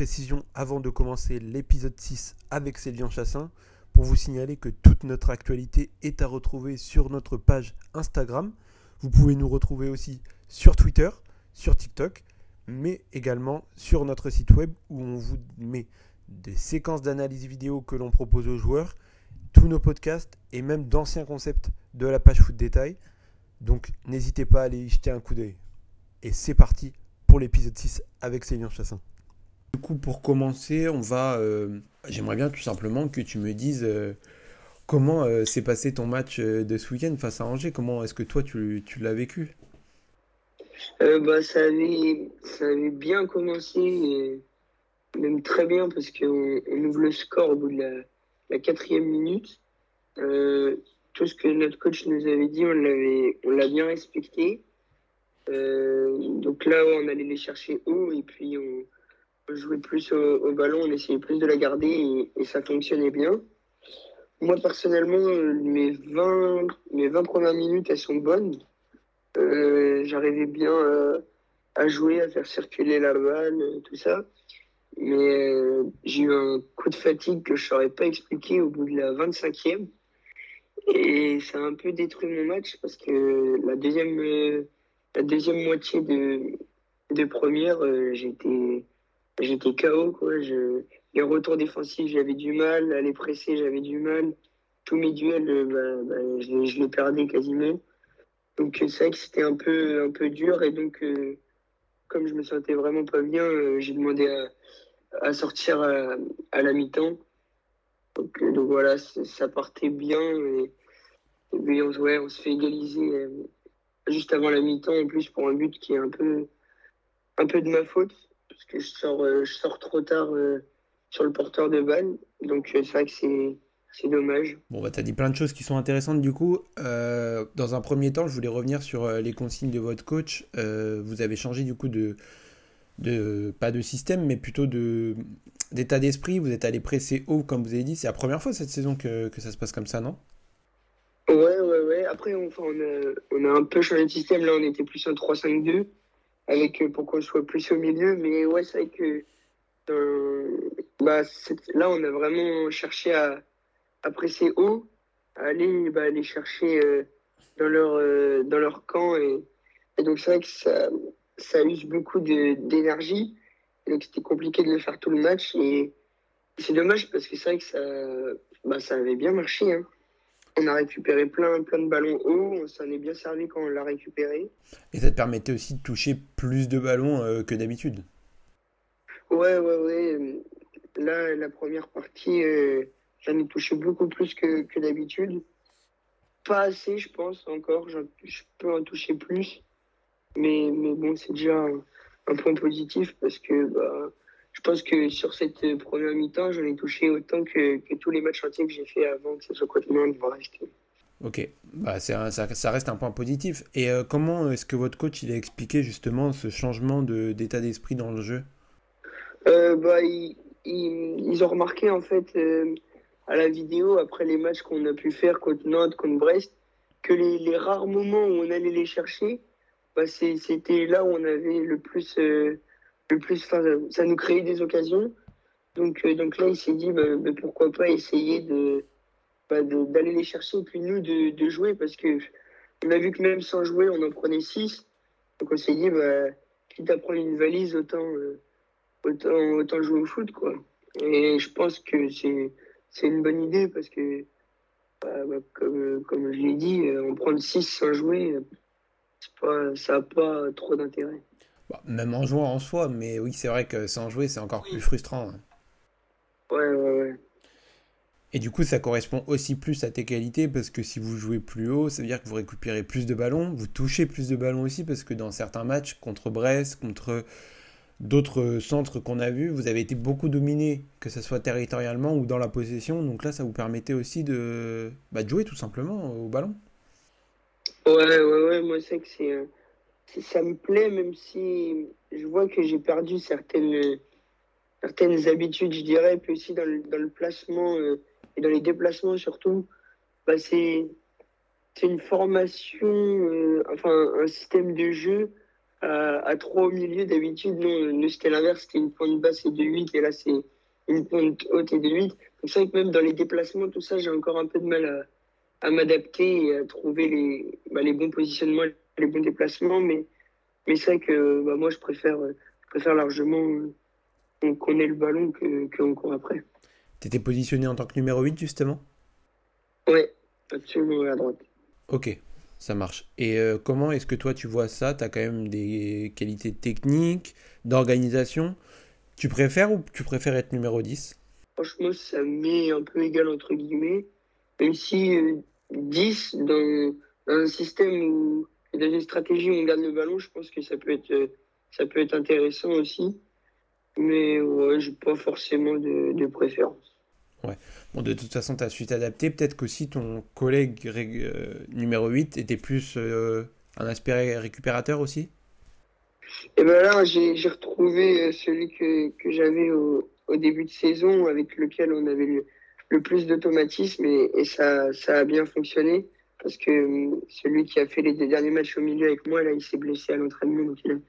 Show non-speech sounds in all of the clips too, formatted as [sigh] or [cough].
précision avant de commencer l'épisode 6 avec Célian Chassin pour vous signaler que toute notre actualité est à retrouver sur notre page Instagram. Vous pouvez nous retrouver aussi sur Twitter, sur TikTok, mais également sur notre site web où on vous met des séquences d'analyse vidéo que l'on propose aux joueurs, tous nos podcasts et même d'anciens concepts de la page Foot Détail. Donc n'hésitez pas à aller y jeter un coup d'œil. Et c'est parti pour l'épisode 6 avec Célian Chassin. Du coup, pour commencer, on va. euh, J'aimerais bien tout simplement que tu me dises euh, comment euh, s'est passé ton match de ce week-end face à Angers? Comment est-ce que toi tu, l'as vécu? Bah, ça avait, bien commencé, même très bien, parce qu'on on ouvre le score au bout de la, quatrième minute. Tout ce que notre coach nous avait dit, on l'a bien respecté. Donc là, on allait les chercher haut et puis on jouait plus au, ballon, on essayait plus de la garder et, ça fonctionnait bien. Moi, personnellement, mes 20, mes 20 premières minutes, elles sont bonnes. Euh, J'arrivais bien euh, à jouer, à faire circuler la balle, tout ça. Mais euh, j'ai eu un coup de fatigue que je ne saurais pas expliquer au bout de la 25e. Et ça a un peu détruit mon match parce que la deuxième, la deuxième moitié de, de première, j'étais j'étais KO. Quoi. Je, les retours défensifs, j'avais du mal. À les presser, j'avais du mal. Tous mes duels, euh, bah, bah, je, les- perdais quasiment. Donc euh, c'est vrai que c'était un peu, un peu dur. Et donc, euh, comme je me sentais vraiment pas bien, j'ai demandé à, à sortir à, à la mi-temps. Donc, voilà, ça partait bien. Et, puis on, on se fait égaliser juste avant la mi-temps, en plus pour un but qui est un peu, un peu de ma faute, parce que je sors, euh, je sors trop tard euh, sur le porteur de balle. Donc euh, c'est vrai que c'est c'est dommage. Bon, bah, tu as dit plein de choses qui sont intéressantes du coup. Euh, dans un premier temps, je voulais revenir sur euh, les consignes de votre coach. Euh, vous avez changé du coup de, de pas de système, mais plutôt de d'état d'esprit. Vous êtes allé presser haut, comme vous avez dit. C'est la première fois cette saison que, que ça se passe comme ça, non? Ouais, ouais, ouais. Après, on, enfin, on, a, on a un peu changé de système. Là, on était plus en 3-5-2, avec, pour qu'on soit plus au milieu. Mais ouais, c'est vrai que euh, bah, là, on a vraiment cherché à, presser haut, à aller, bah, aller chercher euh, dans, leur, euh, dans leur camp. Et, donc, c'est vrai que ça, ça use beaucoup d'énergie. Donc, c'était compliqué de le faire tout le match. Et c'est dommage parce que c'est vrai que ça, bah, ça avait bien marché. Hein. On a récupéré plein, plein de ballons hauts. On s'en est bien servi quand on l'a récupéré. Et ça te permettait aussi de toucher plus de ballons euh, que d'habitude. Ouais, ouais, ouais. Là, la première partie, euh, j'en ai touché beaucoup plus que, que d'habitude. Pas assez, je pense, encore. Je peux en toucher plus. Mais, mais bon, c'est déjà un, un point positif parce que bah, je pense que sur cette euh, première mi-temps, j'en ai touché autant que, que tous les matchs entiers que j'ai fait avant que ce soit contre Nantes, voire rester. Ok, bah, un- ça, ça reste un point positif. Et euh, comment est-ce que votre coach il a expliqué justement ce changement de, d'état d'esprit dans le jeu? Euh, bah, ils, ils, ils ont remarqué en fait euh, à la vidéo après les matchs qu'on a pu faire contre Nantes, contre Brest, que les, les rares moments où on allait les chercher, bah, c'était là où on avait le plus, plus, ça nous créait des occasions. Donc, euh, donc là, il s'est dit bah, bah, pourquoi pas essayer de bah, d'aller les chercher et puis nous de, jouer parce que on a vu que même sans jouer, on en prenait 6. Donc on s'est dit, bah, quitte à prendre une valise, autant. euh, autant, autant jouer au foot, quoi. Et je pense que c'est, une bonne idée parce que, bah, bah, comme, comme je l'ai dit, euh, en prendre 6 sans jouer, c'est pas, ça n'a pas trop d'intérêt. Bah, Même en jouant en soi, mais oui, c'est vrai que sans jouer, c'est encore Oui. plus frustrant. hein. Ouais, ouais, ouais. Et du coup, ça correspond aussi plus à tes qualités parce que si vous jouez plus haut, ça veut dire que vous récupérez plus de ballons, vous touchez plus de ballons aussi parce que dans certains matchs, contre Brest, contre d'autres centres qu'on a vus, vous avez été beaucoup dominé, que ce soit territorialement ou dans la possession. Donc là, ça vous permettait aussi de, bah, de jouer tout simplement au ballon. Ouais, ouais, ouais, moi, c'est que c'est, euh, c'est- ça me plaît, même si je vois que j'ai perdu certaines, certaines habitudes, je dirais, puis aussi dans le, dans le placement euh, et dans les déplacements surtout. Bah, c'est, une formation, euh, enfin, un système de jeu à, 3 au milieu. D'habitude, non, c'était l'inverse, c'était une pointe basse et de 8, et là, c'est une pointe haute et de 8. Donc, c'est vrai que même dans les déplacements, tout ça, j'ai encore un peu de mal à, m'adapter et à trouver les, bah, les bons positionnements, les bons déplacements. Mais, mais c'est vrai que bah, moi, je préfère, je préfère largement qu'on ait le ballon qu'on court après. Tu étais positionné en tant que numéro 8, justement? Oui, absolument à droite. Ok, ça marche. Et euh, comment est-ce que toi tu vois ça? Tu as quand même des qualités techniques, d'organisation. Tu préfères ou tu préfères être numéro 10 Franchement, ça met un peu égal entre guillemets. Même si 10, euh, dans, un système où, dans une stratégie où on garde le ballon, je pense que ça peut être, euh, ça peut être intéressant aussi. Mais ouais, j'ai pas forcément de, préférence. Ouais. Bon, de toute façon, tu as su t'adapter. Peut-être qu'aussi ton collègue euh, numéro 8 était plus euh, un aspect récupérateur aussi? Et ben là, j'ai retrouvé celui que, que j'avais au, au, début de saison, avec lequel on avait le, le plus d'automatisme, et, et, ça, ça a bien fonctionné. Parce que celui qui a fait les deux derniers matchs au milieu avec moi, là, il s'est blessé à l'entraînement, donc il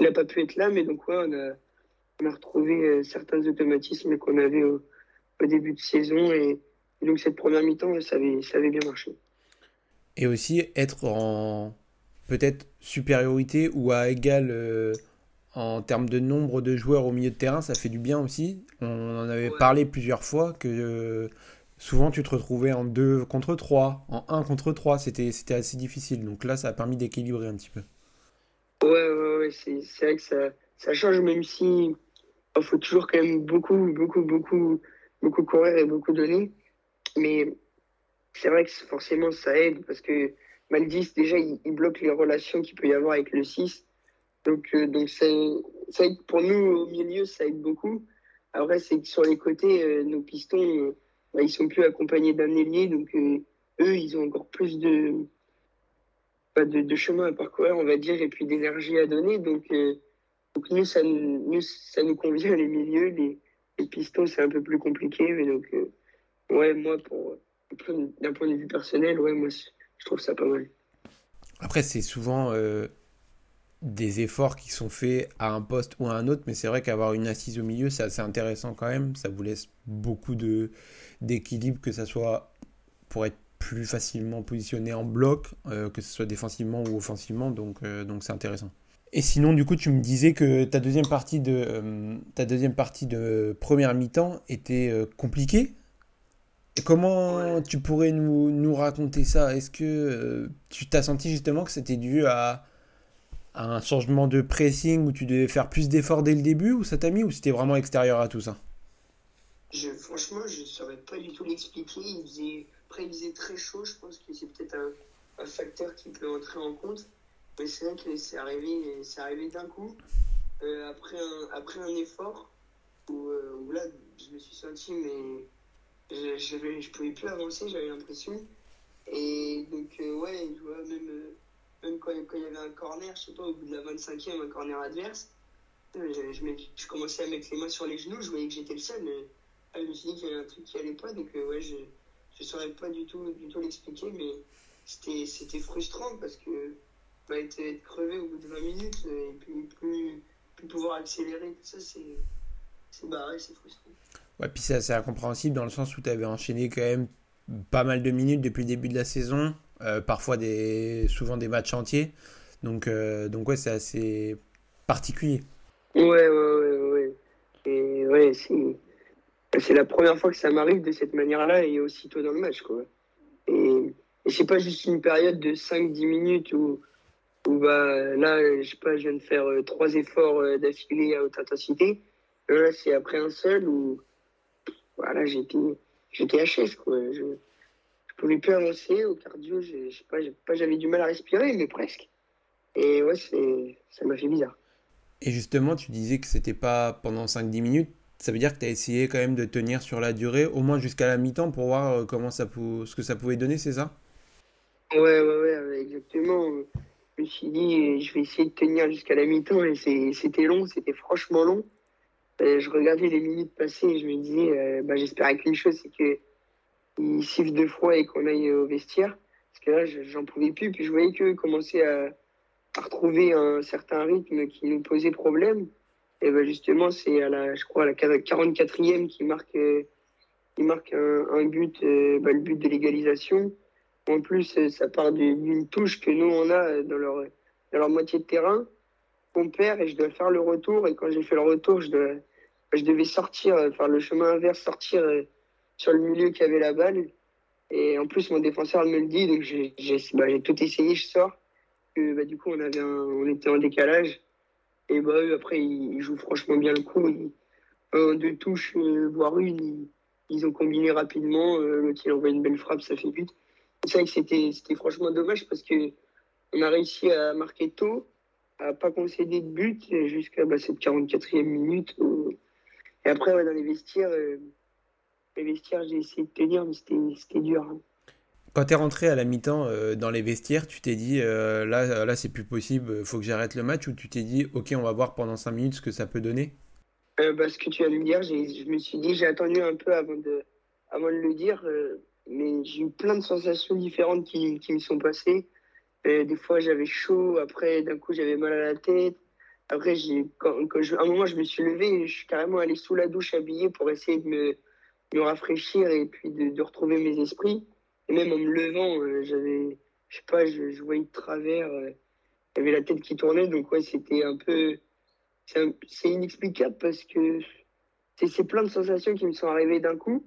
n'a pas pu être là. Mais donc, ouais, on a, on a retrouvé euh, certains automatismes qu'on avait au, début de saison. Et, donc cette première mi-temps, ça avait, ça avait bien marché. Et aussi être en peut-être supériorité ou à égal euh, en termes de nombre de joueurs au milieu de terrain, ça fait du bien aussi. On en avait parlé plusieurs fois que euh, souvent tu te retrouvais en 2 contre 3, en 1 contre 3, c'était assez difficile. Donc là, ça a permis d'équilibrer un petit peu. Ouais, ouais, ouais c'est vrai que ça, ça change, même si il faut toujours quand même beaucoup, beaucoup, beaucoup, beaucoup courir et beaucoup donner. Mais c'est vrai que forcément, ça aide parce que mal 10, déjà, il, bloque les relations qu'il peut y avoir avec le 6. Donc, euh, donc ça, ça, aide pour nous au milieu, ça aide beaucoup. Après, c'est que sur les côtés, euh, nos pistons, euh, bah, ils sont plus accompagnés d'un ailier. Donc, eux, ils ont encore plus de, bah, de, chemin à parcourir, on va dire, et puis d'énergie à donner. Donc, donc nous, ça nous, ça nous convient les milieux, les, pistons, c'est un peu plus compliqué. Mais donc, euh, ouais, moi, d'un point de vue personnel, ouais, moi, je trouve ça pas mal. Après, c'est souvent euh, des efforts qui sont faits à un poste ou à un autre, mais c'est vrai qu'avoir une assise au milieu, c'est assez intéressant quand même. Ça vous laisse beaucoup de, d'équilibre, que ça soit pour être plus facilement positionné en bloc, euh, que ce soit défensivement ou offensivement, donc, donc c'est intéressant. Et sinon, du coup, tu me disais que ta deuxième partie de, euh, ta deuxième partie de première mi-temps était euh, compliquée. comment tu pourrais nous, nous raconter ça? Est-ce que euh, tu t'as senti justement que c'était dû à, un changement de pressing où tu devais faire plus d'efforts dès le début ou ça t'a mis ou c'était vraiment extérieur à tout ça? Franchement, je ne saurais pas du tout l'expliquer. Il faisait, après, il faisait très chaud. Je pense que c'est peut-être un, facteur qui peut entrer en compte. Mais c'est vrai que c'est arrivé, arrivé d'un coup, euh, après, un, après un effort, où, euh, où, là, je me suis senti, mais je, je pouvais plus avancer, j'avais l'impression. Et donc, euh, ouais, je vois, même, même quand, il y avait un corner, je sais pas, au bout de la 25e, un corner adverse, je, je, commençais à mettre les mains sur les genoux, je voyais que j'étais le seul, mais ah, je me suis dit qu'il y avait un truc qui allait pas, donc ouais, je ne saurais pas du tout, du tout l'expliquer, mais c'était frustrant parce que va être, crevé au bout de 20 minutes et puis plus, pouvoir accélérer, tout ça, c'est barré, c'est frustrant. Ouais, puis c'est assez incompréhensible dans le sens où tu avais enchaîné quand même pas mal de minutes depuis le début de la saison, euh, parfois des, souvent des matchs entiers. Donc, euh, donc ouais, c'est assez particulier. Ouais, ouais, ouais, ouais. Et ouais, c'est la première fois que ça m'arrive de cette manière-là et aussitôt dans le match, quoi. Et, et c'est pas juste une période de 5-10 minutes où, où bah, là, je sais pas, je viens de faire euh, trois efforts euh, d'affilée à haute intensité. Là, c'est après un seul où voilà, j'étais, j'étais HS, quoi. Je pouvais plus avancer au cardio, je, sais pas, pas j'avais du mal à respirer, mais presque. Et ouais, c'est, ça m'a fait bizarre. Et justement, tu disais que c'était pas pendant 5-10 minutes. Ça veut dire que tu as essayé quand même de tenir sur la durée, au moins jusqu'à la mi-temps, pour voir euh, comment ça ce que ça pouvait donner, c'est ça? Ouais, ouais, ouais, exactement je me suis dit, je vais essayer de tenir jusqu'à la mi-temps et c'était long, c'était franchement long. je regardais les minutes passer et je me disais, euh, bah, j'espérais qu'une chose, c'est qu'il siffle deux fois et qu'on aille au vestiaire. Parce que là, j'en pouvais plus. Puis je voyais qu'eux commençaient à, retrouver un certain rythme qui nous posait problème. Et ben justement, c'est à la, je crois, la 44e qui marque, qui marque un, but, ben, le but de l'égalisation. En plus, ça part d'une touche que nous, on a dans leur, dans leur moitié de terrain, qu'on perd et je dois faire le retour. Et quand j'ai fait le retour, je, dois, je devais sortir, faire le chemin inverse, sortir sur le milieu qui avait la balle. Et en plus, mon défenseur me le dit, donc j'ai bah, tout essayé, je sors. Bah, du coup, on, avait on était en décalage. Et bah, après, ils, jouent franchement bien le coup. un, deux touches, euh, voire une, ils, ont combiné rapidement. Euh, L'autre, il envoie une belle frappe, ça fait but. C'est vrai que c'était franchement dommage parce que on a réussi à marquer tôt, à pas concéder de but jusqu'à bah, cette 44e minute. Et après, dans les vestiaires, euh, les vestiaires, j'ai essayé de tenir, mais c'était dur. Hein. Quand tu es rentré à la mi-temps euh, dans les vestiaires, tu t'es dit euh, là, là c'est plus possible, il faut que j'arrête le match ou tu t'es dit ok, on va voir pendant 5 minutes ce que ça peut donner? Euh, bah, Ce que tu viens de me dire, je me suis dit, j'ai attendu un peu avant de, avant de le dire, mais j'ai eu plein de sensations différentes qui, qui me sont passées. des fois, j'avais chaud, après, d'un coup, j'avais mal à la tête. Après, quand, quand à un moment, je me suis levé je suis carrément allé sous la douche habillé pour essayer de me me rafraîchir et puis de, retrouver mes esprits. Et même en me levant, euh, j'avais, je sais pas, je, voyais de travers, euh, j'avais la tête qui tournait, donc ouais, c'était un peu, c'est inexplicable parce que c'est plein de sensations qui me sont arrivées d'un coup.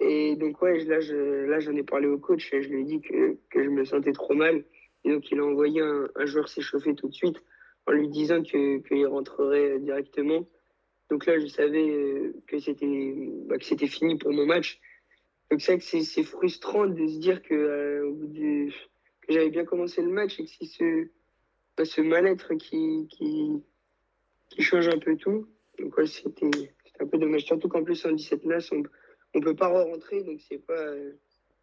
Et donc ouais, là, je, là, j'en ai parlé au coach et je lui ai dit que, que je me sentais trop mal. Et donc il a envoyé un, un joueur s'échauffer tout de suite en lui disant qu'il rentrerait directement. Donc là, je savais euh, que c'était bah, que c'était fini pour mon match. Donc c'est que c'est frustrant de se dire que, euh, que j'avais bien commencé le match et que c'est ce, bah, ce mal-être qui, qui, qui, change un peu tout. Donc ouais, c'était un peu dommage. Surtout qu'en plus, en 17 matchs, on ne peut pas re-rentrer, donc c'est pas euh,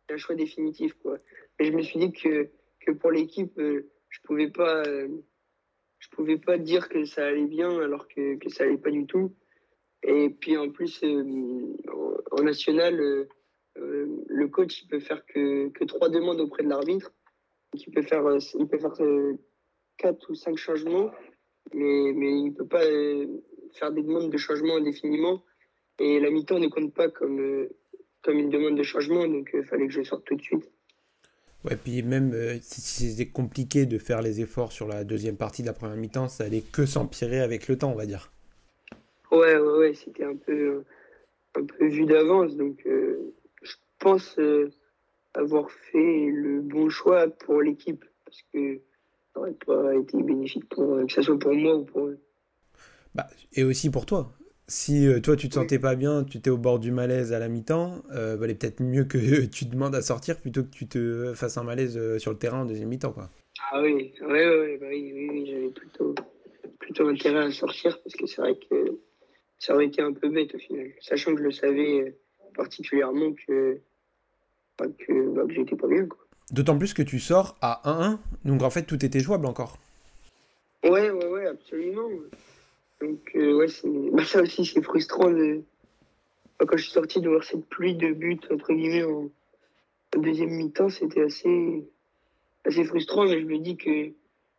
un choix définitif. Quoi. Mais je me suis dit que, que pour l'équipe, je pouvais pas je pouvais pas dire que ça allait bien alors que, que ça allait pas du tout. Et puis en plus, euh, en national, euh, euh, le coach il peut faire que, que trois demandes auprès de l'arbitre. Il peut faire, il peut faire quatre ou cinq changements, mais, mais il ne peut pas faire des demandes de changement indéfiniment. Et la mi-temps ne compte pas comme, comme une demande de changement, donc il fallait que je sorte tout de suite. Ouais, puis même euh, si c'était compliqué de faire les efforts sur la deuxième partie de la première mi-temps, ça allait que s'empirer avec le temps, on va dire. Ouais, ouais, ouais, c'était un peu, un peu vu d'avance. Donc, euh, je pense euh, avoir fait le bon choix pour l'équipe. Parce que ça n'aurait pas été bénéfique, pour, que ce soit pour moi ou pour eux. Bah, et aussi pour toi si euh, toi tu te sentais pas bien, tu étais au bord du malaise à la mi-temps, euh, valait peut-être mieux que [laughs] tu demandes à sortir plutôt que tu te fasses un malaise euh, sur le terrain en deuxième mi-temps. Quoi. Ah oui, oui, oui, bah oui, oui, j'avais plutôt, plutôt intérêt à sortir parce que c'est vrai que ça aurait été un peu bête au final, sachant que je le savais particulièrement que, bah, que, bah, que j'étais pas bien. D'autant plus que tu sors à 1-1, donc en fait tout était jouable encore. Ouais, ouais, ouais, absolument. Donc, euh, ouais, bah, ça aussi, c'est frustrant. De... Quand je suis sorti de voir cette pluie de buts, entre guillemets, en, deuxième mi-temps, c'était assez... assez frustrant. Mais je me dis que,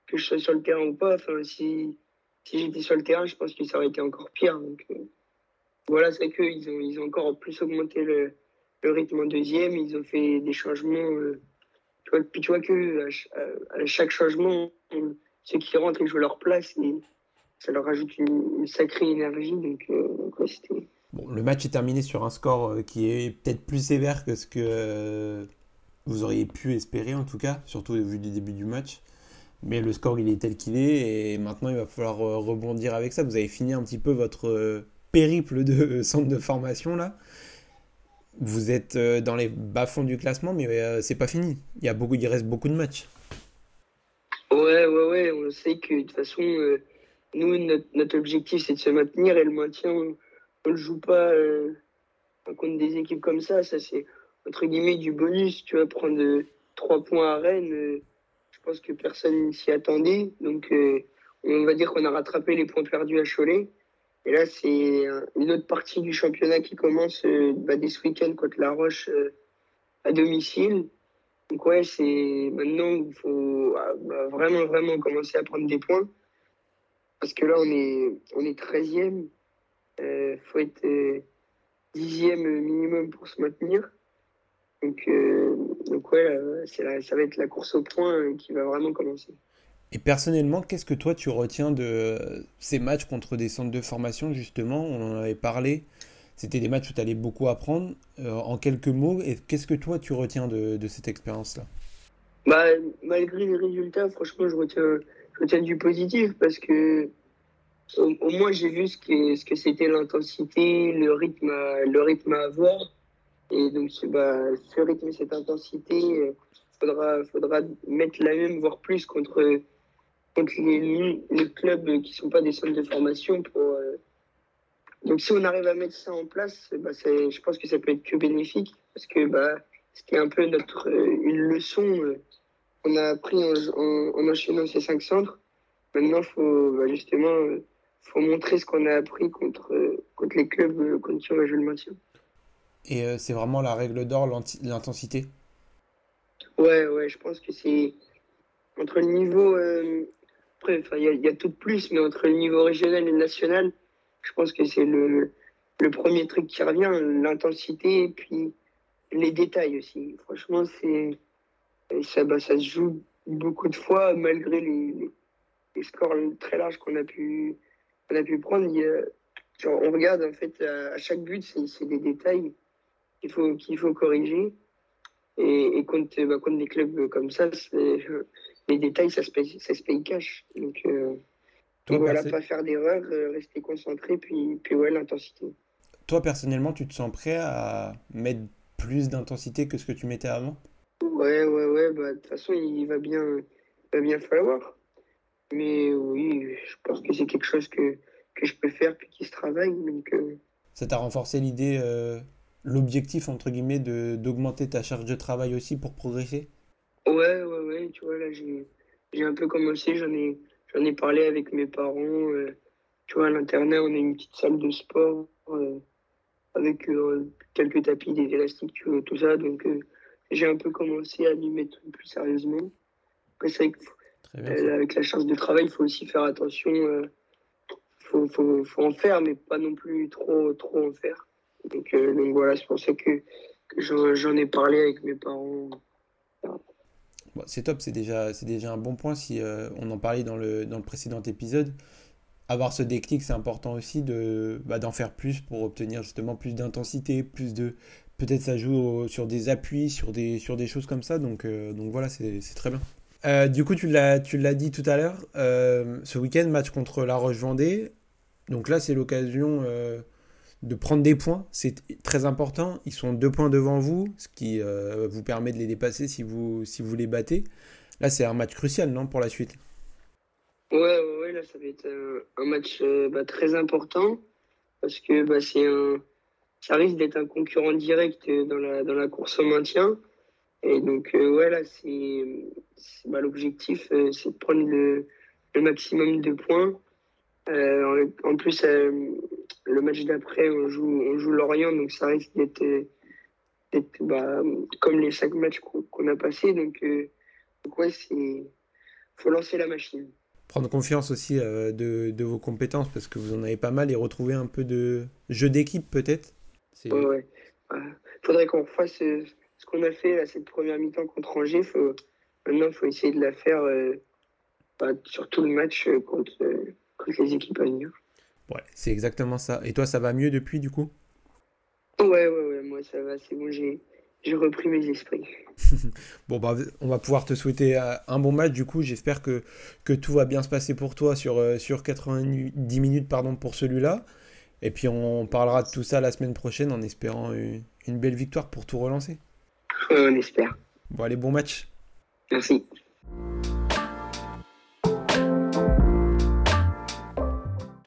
que je sois sur le terrain ou pas, enfin, si, si j'étais sur le terrain, je pense que ça aurait été encore pire. Donc, euh, voilà, c'est qu'ils ont, ils ont encore plus augmenté le, le, rythme en deuxième. Ils ont fait des changements. Euh, tu vois, puis tu vois que à, chaque changement, ceux qui rentrent, ils jouent leur place. Ça leur ajoute une, sacrée énergie. Donc, euh, c'était. Bon, le match est terminé sur un score euh, qui est peut-être plus sévère que ce que euh, vous auriez pu espérer, en tout cas, surtout au vu du début du match. Mais le score, il est tel qu'il est, et maintenant, il va falloir rebondir avec ça. Vous avez fini un petit peu votre périple de centre de formation, là. Vous êtes dans les bas-fonds du classement, mais c'est pas fini. Il, y a beaucoup, il reste beaucoup de matchs. Ouais, ouais, ouais. On sait que de toute façon, nous, notre, objectif, c'est de se maintenir et le maintien, on ne joue pas euh, contre des équipes comme ça. Ça, c'est entre guillemets du bonus. Tu vas prendre euh, trois points à Rennes. Euh, je pense que personne s'y attendait. Donc, on va dire qu'on a rattrapé les points perdus à Cholet. Et là, c'est une autre partie du championnat qui commence bah, dès ce week-end contre La Roche à domicile. Donc ouais, c'est maintenant il faut ah, bah, vraiment, vraiment commencer à prendre des points. Parce que là, on est, on est 13e. Il faut être dixième minimum pour se maintenir. Donc, donc ouais, ça va être la course au point qui va vraiment commencer. Et personnellement, qu'est-ce que toi tu retiens de ces matchs contre des centres de formation justement? On en avait parlé. C'était des matchs où tu allais beaucoup apprendre. Euh, en quelques mots, et qu'est-ce que toi tu retiens de, de cette expérience-là? Bah, Malgré les résultats, franchement, je retiens, retiens du positif parce que au, moins j'ai vu ce que, ce que c'était l'intensité, le rythme, à, le rythme à avoir. Et donc, bah, ce rythme et cette intensité, il euh, faudra, faudra mettre la même, voire plus, contre contre les, les, clubs qui ne sont pas des centres de formation. Pour, euh, Donc si on arrive à mettre ça en place, bah, je pense que ça peut être que bénéfique parce que bah, c'était un peu notre, euh, une leçon qu'on a appris en, enchaînant ces cinq centres. Maintenant, il faut bah, justement faut montrer ce qu'on a appris contre, contre les clubs contre qui on va jouer le maintien. Et c'est vraiment la règle d'or, l'intensité? Ouais, ouais, je pense que c'est entre le niveau il y, a tout de plus, mais entre le niveau régional et national, je pense que c'est le, le, premier truc qui revient, l'intensité et puis les détails aussi. Franchement, c'est ça, bah, ça se joue beaucoup de fois, malgré les, les, scores très larges qu'on a pu, on a pu prendre. on regarde, en fait, à, chaque but, c'est des détails qu'il faut, qu'il faut corriger. Et, et contre, bah, contre des clubs comme ça, [laughs] les détails, ça se paye, ça se paye cash. Donc, euh, voilà, pas faire d'erreur, euh, rester concentré, puis, puis ouais, l'intensité. Toi, personnellement, tu te sens prêt à mettre plus d'intensité que ce que tu mettais avant? Ouais, ouais, ouais. Bah, de toute façon, il va bien, va bien falloir. Mais oui, je pense que c'est quelque chose que, que je peux faire puis qui se travaille. Donc, euh. Ça t'a renforcé l'idée, l'objectif, entre guillemets, d'augmenter ta charge de travail aussi pour progresser? Ouais, ouais, ouais, tu vois, là, j'ai, j'ai un peu commencé, j'en ai, j'en ai parlé avec mes parents. Euh, tu vois, à l'internat, on a une petite salle de sport euh, avec euh, quelques tapis, des élastiques, tout ça. Donc, j'ai un peu commencé à m'y mettre plus sérieusement. Après, c'est avec la charge de travail, il faut aussi faire attention. Il faut, faut, faut, en faire, mais pas non plus trop, trop en faire. Donc, donc voilà, c'est pour ça que, que j'en, ai parlé avec mes parents c'est top, c'est déjà, c'est déjà un bon point si euh, on en parlait dans le, dans le précédent épisode. Avoir ce déclic, c'est important aussi de, bah, d'en faire plus pour obtenir justement plus d'intensité, plus de. Peut-être ça joue sur des appuis, sur des, sur des choses comme ça. Donc, euh, donc voilà, c'est, très bien. Euh, du coup, tu l'as, dit tout à l'heure, ce week-end, match contre La Roche-Vendée. Donc là, c'est l'occasion de prendre des points, c'est très important. Ils sont deux points devant vous, ce qui euh, vous permet de les dépasser si vous, si vous les battez. Là, c'est un match crucial, non, pour la suite? Ouais, ouais, là, ça va être un, match euh, bah, très important parce que bah, c'est un, ça risque d'être un concurrent direct dans la, dans la course au maintien. Et donc, euh, ouais, là, c'est, bah, l'objectif, c'est de prendre le, maximum de points. en plus, le match d'après, on joue, on joue Lorient, donc ça risque d'être bah, comme les cinq matchs qu'on a passés. Donc, euh, donc ouais, il faut lancer la machine. Prendre confiance aussi euh, de, de, vos compétences parce que vous en avez pas mal et retrouver un peu de jeu d'équipe peut-être? Ouais, ouais. faudrait qu'on fasse euh, ce qu'on a fait à cette première mi-temps contre Angers. Faut, maintenant, il faut essayer de la faire bah, sur tout le match contre, contre les équipes à venir. Ouais, c'est exactement ça. Et toi, ça va mieux depuis, du coup? Ouais, ouais, ouais, moi ça va, c'est bon, j'ai, repris mes esprits. [laughs] bon, bah, on va pouvoir te souhaiter euh, un bon match, du coup, j'espère que, que tout va bien se passer pour toi sur, euh, sur 90 minutes pardon, pour celui-là. Et puis on parlera de tout ça la semaine prochaine en espérant une, belle victoire pour tout relancer. on espère. Bon, allez, bon match. Merci.